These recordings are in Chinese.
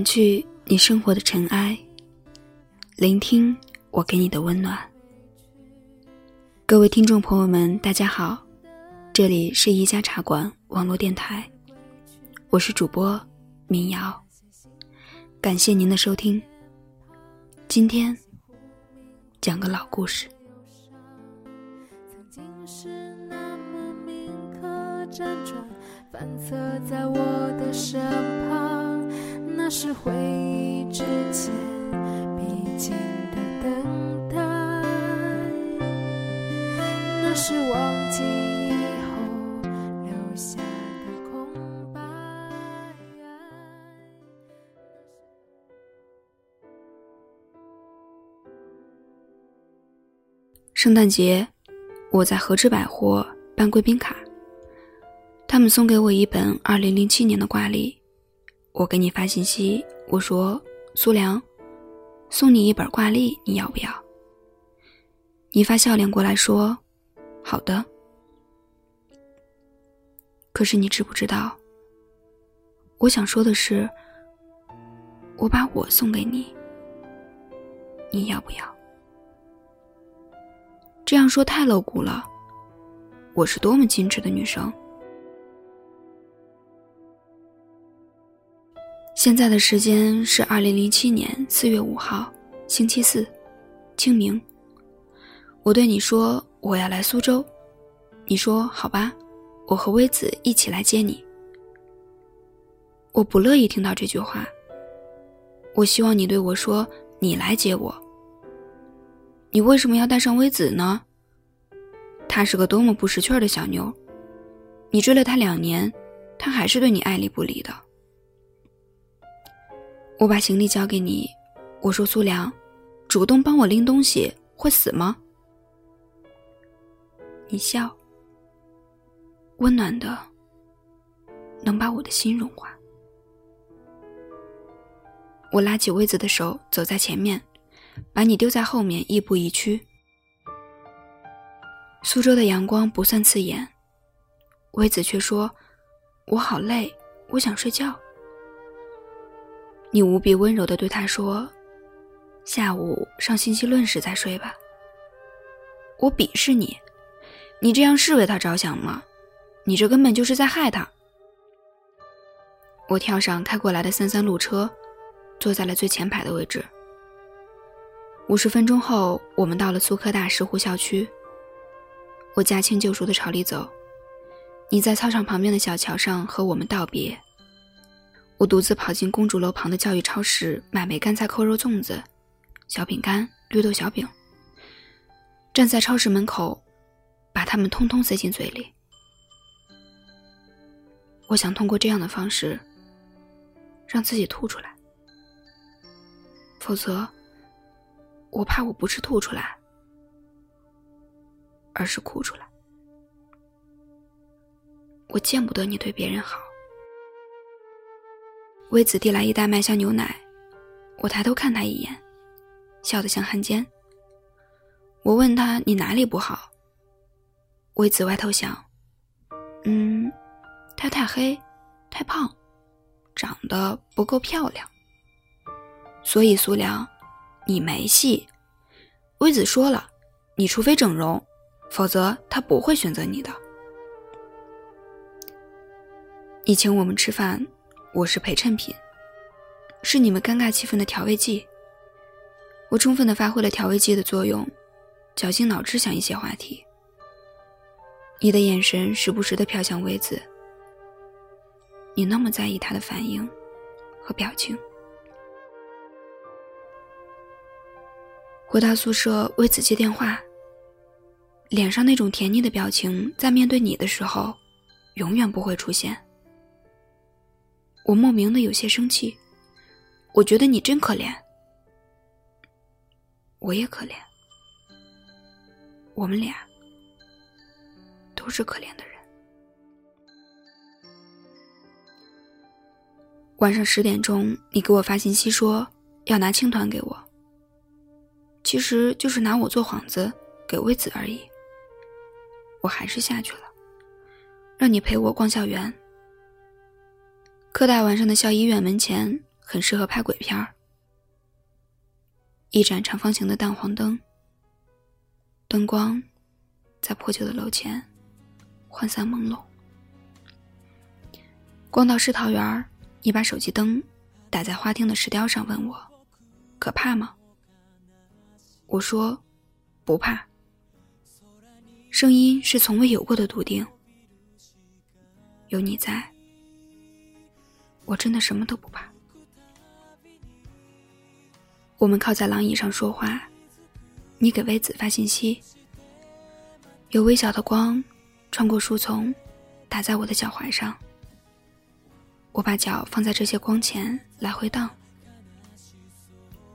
掸去你生活的尘埃，聆听我给你的温暖。各位听众朋友们，大家好，这里是一家茶馆网络电台，我是主播民谣，感谢您的收听。今天讲个老故事。反侧在我的身旁，是回忆之前必经的等待，那是忘记以后留下的空白。圣诞节，我在和之百货办贵宾卡。他们送给我一本二零零七年的挂历，我给你发信息，我说苏良，送你一本挂历，你要不要？你发笑脸过来说，好的。可是你知不知道？我想说的是，我把我送给你，你要不要？这样说太露骨了，我是多么矜持的女生。现在的时间是二零零七年四月五号，星期四，清明。我对你说我要来苏州，你说好吧，我和微子一起来接你。我不乐意听到这句话。我希望你对我说你来接我。你为什么要带上微子呢？她是个多么不识趣的小妞，你追了她两年，她还是对你爱理不理的。我把行李交给你，我说苏良，主动帮我拎东西会死吗？你笑，温暖的，能把我的心融化。我拉起薇子的手，走在前面，把你丢在后面，亦步亦趋。苏州的阳光不算刺眼，薇子却说：“我好累，我想睡觉。”你无比温柔的对他说：“下午上信息论时再睡吧。”我鄙视你，你这样是为他着想吗？你这根本就是在害他。我跳上开过来的三三路车，坐在了最前排的位置。五十分钟后，我们到了苏科大石湖校区。我驾轻就熟的朝里走，你在操场旁边的小桥上和我们道别。我独自跑进公主楼旁的教育超市，买梅干菜扣肉粽子、小饼干、绿豆小饼。站在超市门口，把它们通通塞进嘴里。我想通过这样的方式，让自己吐出来。否则，我怕我不是吐出来，而是哭出来。我见不得你对别人好。微子递来一袋麦香牛奶，我抬头看他一眼，笑得像汉奸。我问他：“你哪里不好？”微子歪头想：“嗯，他太黑，太胖，长得不够漂亮。所以苏良，你没戏。”微子说了：“你除非整容，否则他不会选择你的。”你请我们吃饭。我是陪衬品，是你们尴尬气氛的调味剂。我充分的发挥了调味剂的作用，绞尽脑汁想一些话题。你的眼神时不时的飘向薇子，你那么在意他的反应和表情。回到宿舍，薇子接电话，脸上那种甜腻的表情，在面对你的时候，永远不会出现。我莫名的有些生气，我觉得你真可怜，我也可怜，我们俩都是可怜的人。晚上十点钟，你给我发信息说要拿青团给我，其实就是拿我做幌子给魏子而已。我还是下去了，让你陪我逛校园。科大晚上的校医院门前很适合拍鬼片儿。一盏长方形的淡黄灯，灯光在破旧的楼前涣散朦胧。逛到世桃园，你把手机灯打在花厅的石雕上，问我可怕吗？我说不怕。声音是从未有过的笃定。有你在，我真的什么都不怕。我们靠在廊椅上说话，你给微子发信息。有微小的光穿过树丛，打在我的脚踝上。我把脚放在这些光前来回荡。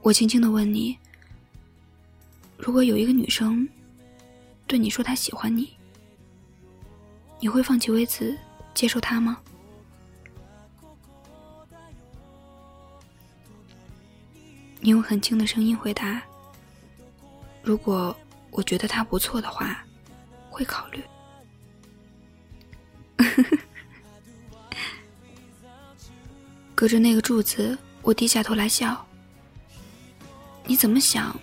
我轻轻的问你：如果有一个女生对你说她喜欢你，你会放弃微子？接受她吗？你用很轻的声音回答：“如果我觉得他不错的话，会考虑。”隔着那个柱子，我低下头来笑。你怎么想，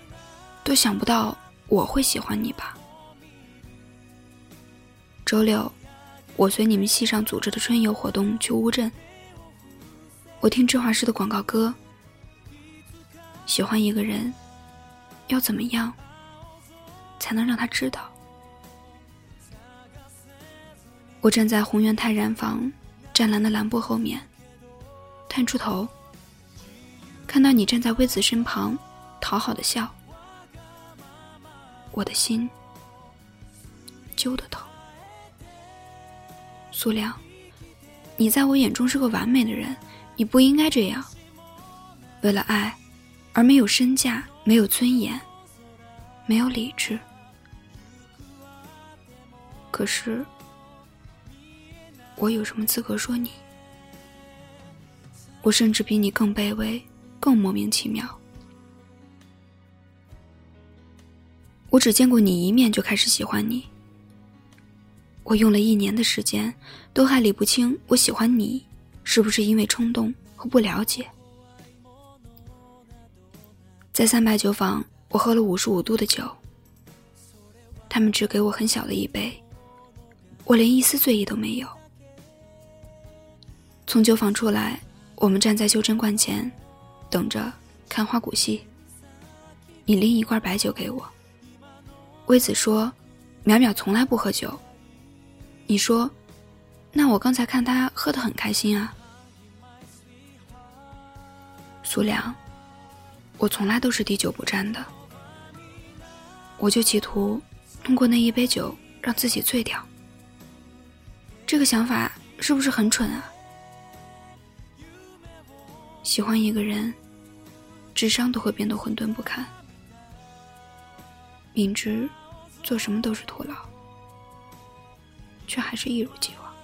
都想不到我会喜欢你吧？周六。我随你们系上组织的春游活动去乌镇。我听芝华士的广告歌。喜欢一个人，要怎么样才能让他知道？我站在宏源泰然坊湛蓝的蓝波后面，探出头，看到你站在微子身旁，讨好的笑，我的心揪得疼。苏亮，你在我眼中是个完美的人，你不应该这样。为了爱，而没有身价，没有尊严，没有理智。可是，我有什么资格说你？我甚至比你更卑微，更莫名其妙。我只见过你一面，就开始喜欢你。我用了一年的时间，都还理不清我喜欢你，是不是因为冲动和不了解。在三百酒坊，我喝了五十五度的酒，他们只给我很小的一杯，我连一丝醉意都没有。从酒坊出来，我们站在修真观前，等着看花鼓戏。你拎一罐白酒给我。微子说：“淼淼从来不喝酒。”你说，那我刚才看他喝得很开心啊。苏良，我从来都是滴酒不沾的，我就企图通过那一杯酒让自己醉掉。这个想法是不是很蠢啊？喜欢一个人，智商都会变得混沌不堪，明知做什么都是徒劳。却还是一如既往。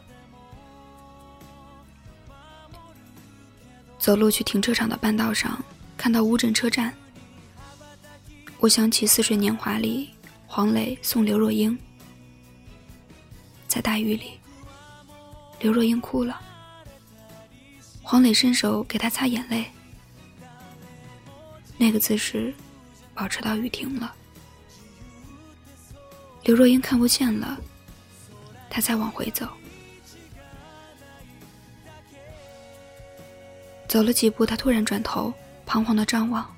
走路去停车场的半道上，看到乌镇车站，我想起《似水年华》里黄磊送刘若英，在大雨里，刘若英哭了，黄磊伸手给她擦眼泪，那个姿势保持到雨停了，刘若英看不见了。他才往回走，走了几步，他突然转头，彷徨的张望。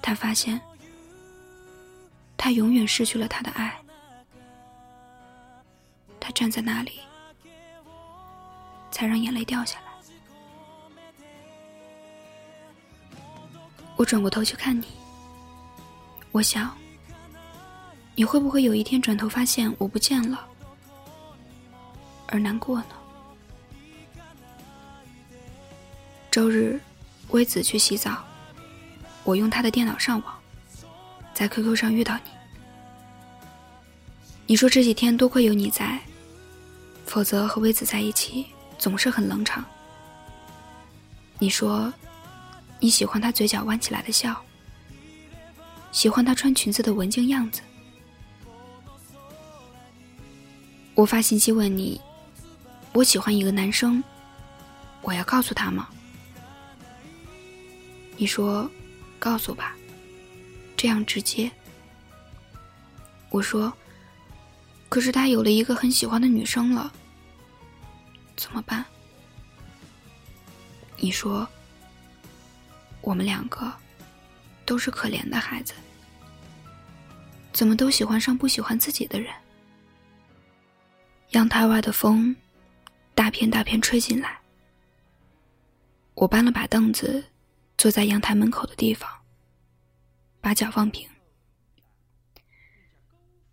他发现，他永远失去了他的爱。他站在那里，才让眼泪掉下来。我转过头去看你，我想。你会不会有一天转头发现我不见了，而难过呢？周日，微子去洗澡，我用他的电脑上网，在 QQ 上遇到你。你说这几天多亏有你在，否则和微子在一起总是很冷场。你说你喜欢他嘴角弯起来的笑，喜欢他穿裙子的文静样子。我发信息问你，我喜欢一个男生，我要告诉他吗？你说：“告诉吧，这样直接。”我说：“可是他有了一个很喜欢的女生了，怎么办？”你说：“我们两个都是可怜的孩子，怎么都喜欢上不喜欢自己的人？”阳台外的风，大片大片吹进来。我搬了把凳子，坐在阳台门口的地方，把脚放平。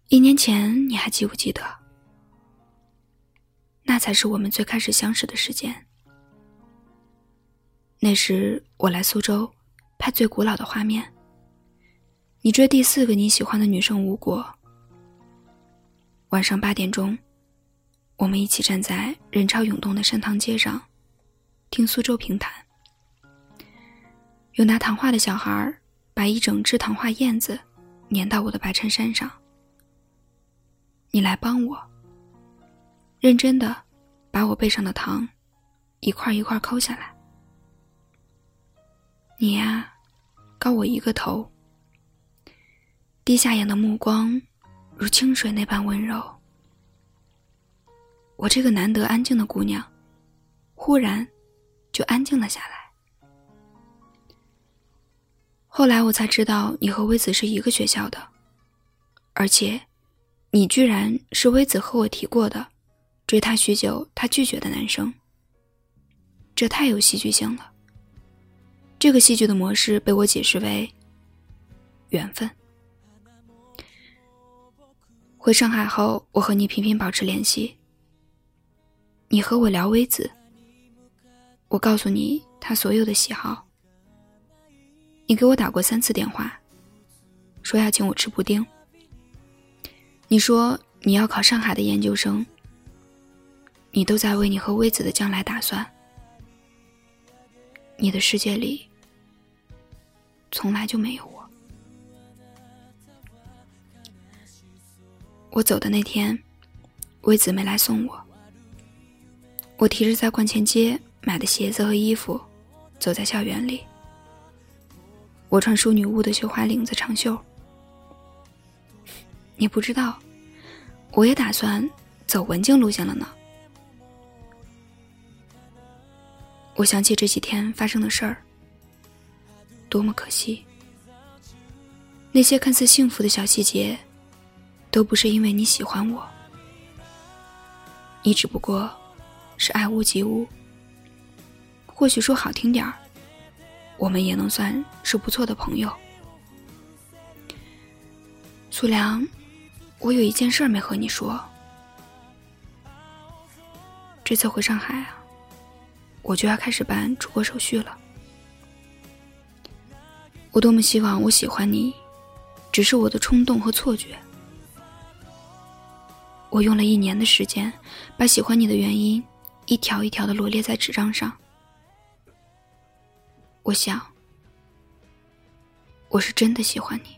一年前，你还记不记得？那才是我们最开始相识的时间。那时我来苏州，拍最古老的画面。你追第四个你喜欢的女生无果。晚上八点钟，我们一起站在人潮涌动的盛唐街上。听苏州评弹，有拿糖画的小孩把一整只糖画燕子粘到我的白衬衫上。你来帮我，认真的把我背上的糖一块一块抠下来。你呀，高我一个头，低下眼的目光如清水那般温柔。我这个难得安静的姑娘，忽然。就安静了下来。后来我才知道，你和微子是一个学校的，而且，你居然是微子和我提过的，追她许久她拒绝的男生。这太有戏剧性了。这个戏剧的模式被我解释为缘分。回上海后，我和你频频保持联系。你和我聊微子。我告诉你他所有的喜好。你给我打过三次电话，说要请我吃布丁。你说你要考上海的研究生。你都在为你和微子的将来打算。你的世界里从来就没有我。我走的那天，微子没来送我。我提着在观前街。买的鞋子和衣服，走在校园里。我穿淑女屋的绣花领子长袖。你不知道，我也打算走文静路线了呢。我想起这几天发生的事儿，多么可惜！那些看似幸福的小细节，都不是因为你喜欢我，你只不过是爱屋及乌。或许说好听点儿，我们也能算是不错的朋友。苏良，我有一件事没和你说。这次回上海啊，我就要开始办出国手续了。我多么希望我喜欢你，只是我的冲动和错觉。我用了一年的时间，把喜欢你的原因一条一条的罗列在纸张上。我想，我是真的喜欢你。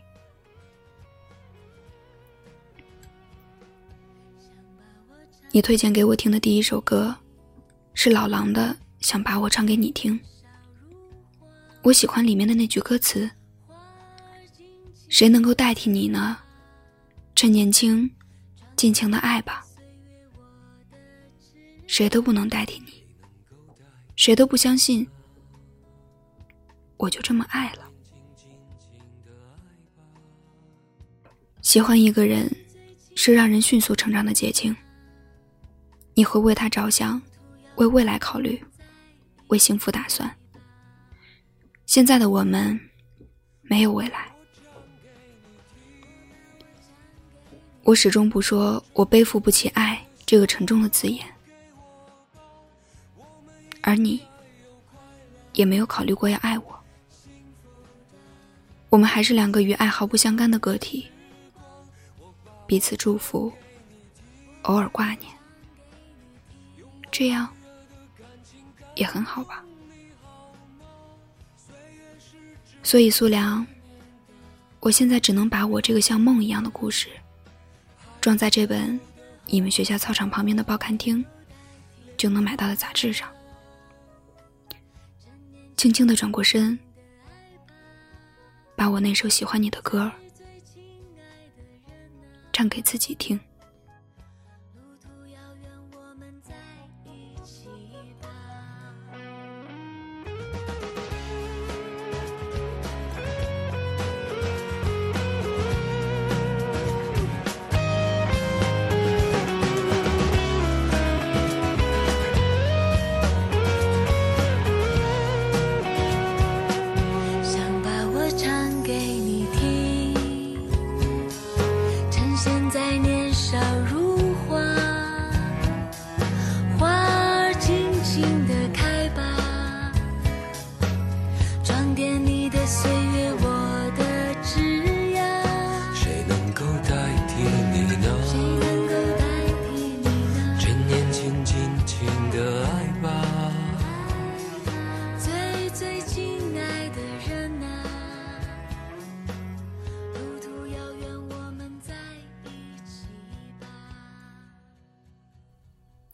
你推荐给我听的第一首歌，是老狼的《想把我唱给你听》。我喜欢里面的那句歌词：“谁能够代替你呢？趁年轻，尽情的爱吧。谁都不能代替你，谁都不相信。”我就这么爱了。喜欢一个人，是让人迅速成长的捷径。你会为他着想，为未来考虑，为幸福打算。现在的我们，没有未来。我始终不说我背负不起爱这个沉重的字眼，而你，也没有考虑过要爱我。我们还是两个与爱毫不相干的个体，彼此祝福，偶尔挂念，这样也很好吧。所以苏良，我现在只能把我这个像梦一样的故事，装在这本你们学校操场旁边的报刊厅就能买到的杂志上，轻轻的转过身。把我那首喜欢你的歌唱给自己听。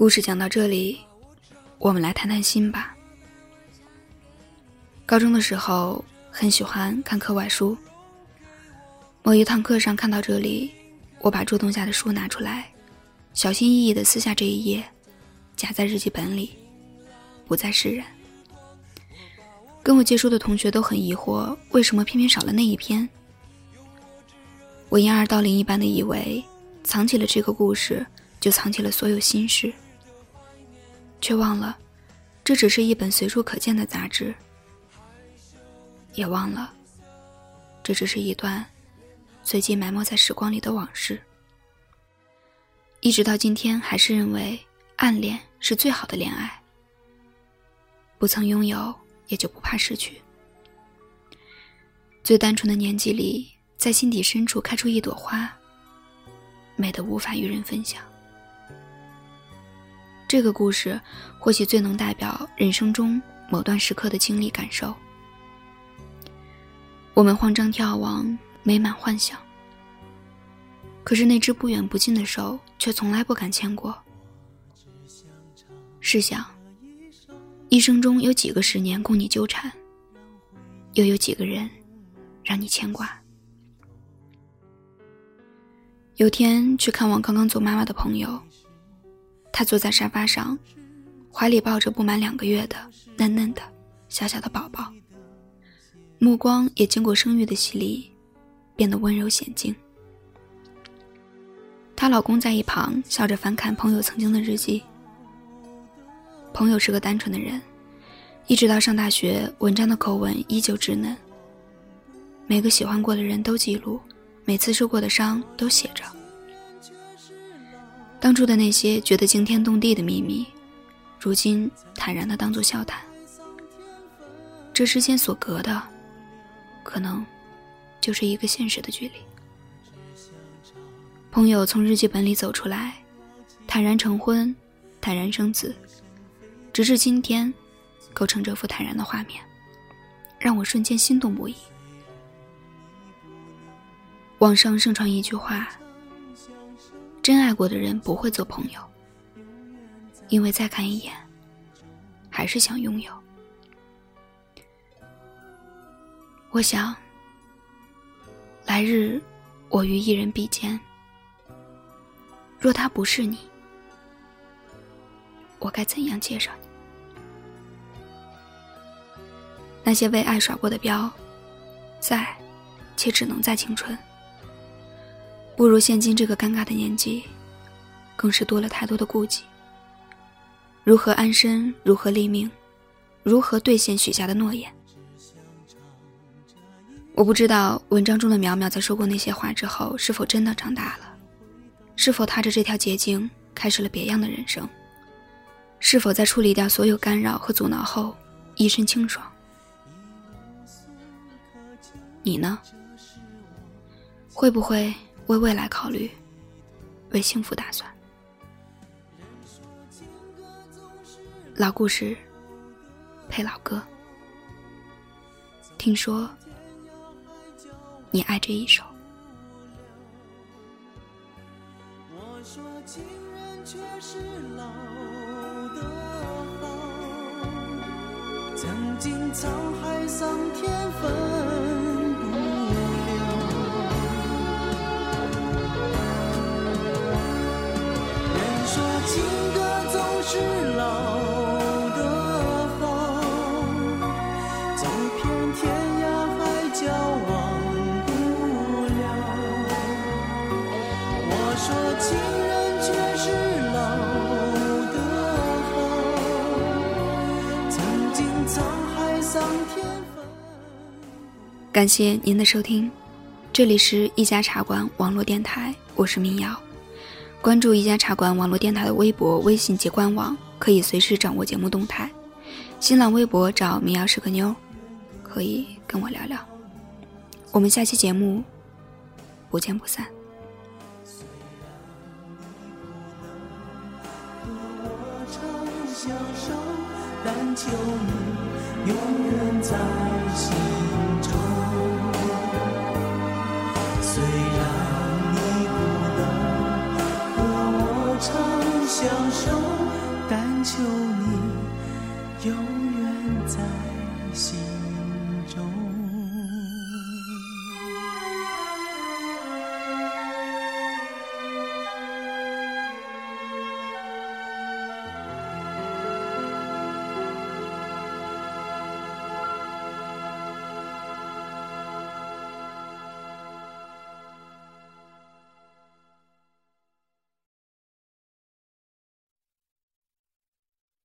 故事讲到这里，我们来谈谈心吧。高中的时候很喜欢看课外书。某一堂课上看到这里，我把桌洞下的书拿出来，小心翼翼的撕下这一页，夹在日记本里，不再释然。跟我借书的同学都很疑惑，为什么偏偏少了那一篇？我掩耳盗铃一般的以为，藏起了这个故事，就藏起了所有心事。却忘了，这只是一本随处可见的杂志；也忘了，这只是一段随即埋没在时光里的往事。一直到今天，还是认为暗恋是最好的恋爱。不曾拥有，也就不怕失去。最单纯的年纪里，在心底深处开出一朵花，美得无法与人分享。这个故事或许最能代表人生中某段时刻的经历感受。我们慌张眺望，美满幻想，可是那只不远不近的手却从来不敢牵过。试想，一生中有几个十年供你纠缠，又有几个人让你牵挂？有天去看望刚刚做妈妈的朋友。他坐在沙发上，怀里抱着不满两个月的嫩嫩的小小的宝宝，目光也经过生育的洗礼，变得温柔娴静。她老公在一旁笑着翻看朋友曾经的日记。朋友是个单纯的人，一直到上大学，文章的口吻依旧稚嫩。每个喜欢过的人都记录，每次受过的伤都写着。当初的那些觉得惊天动地的秘密，如今坦然的当作笑谈。这之间所隔的，可能就是一个现实的距离。朋友从日记本里走出来，坦然成婚，坦然生子，直至今天，构成这幅坦然的画面，让我瞬间心动不已。网上盛传一句话。真爱过的人不会做朋友，因为再看一眼，还是想拥有。我想，来日我与一人比肩，若他不是你，我该怎样介绍你？那些为爱耍过的标，在，且只能在青春。不如现今这个尴尬的年纪，更是多了太多的顾忌。如何安身？如何立命？如何兑现许下的诺言？我不知道文章中的淼淼在说过那些话之后，是否真的长大了？是否踏着这条捷径，开始了别样的人生？是否在处理掉所有干扰和阻挠后，一身清爽？你呢？会不会？为未来考虑，为幸福打算。老故事，配老歌。听说你爱这一首。我说情人却是老的好，曾经沧海桑田分感谢您的收听，这里是一家茶馆网络电台，我是民谣。关注一家茶馆网络电台的微博、微信及官网，可以随时掌握节目动态。新浪微博找“民谣是个妞”，可以跟我聊聊。我们下期节目不见不散。相守，但求你永远在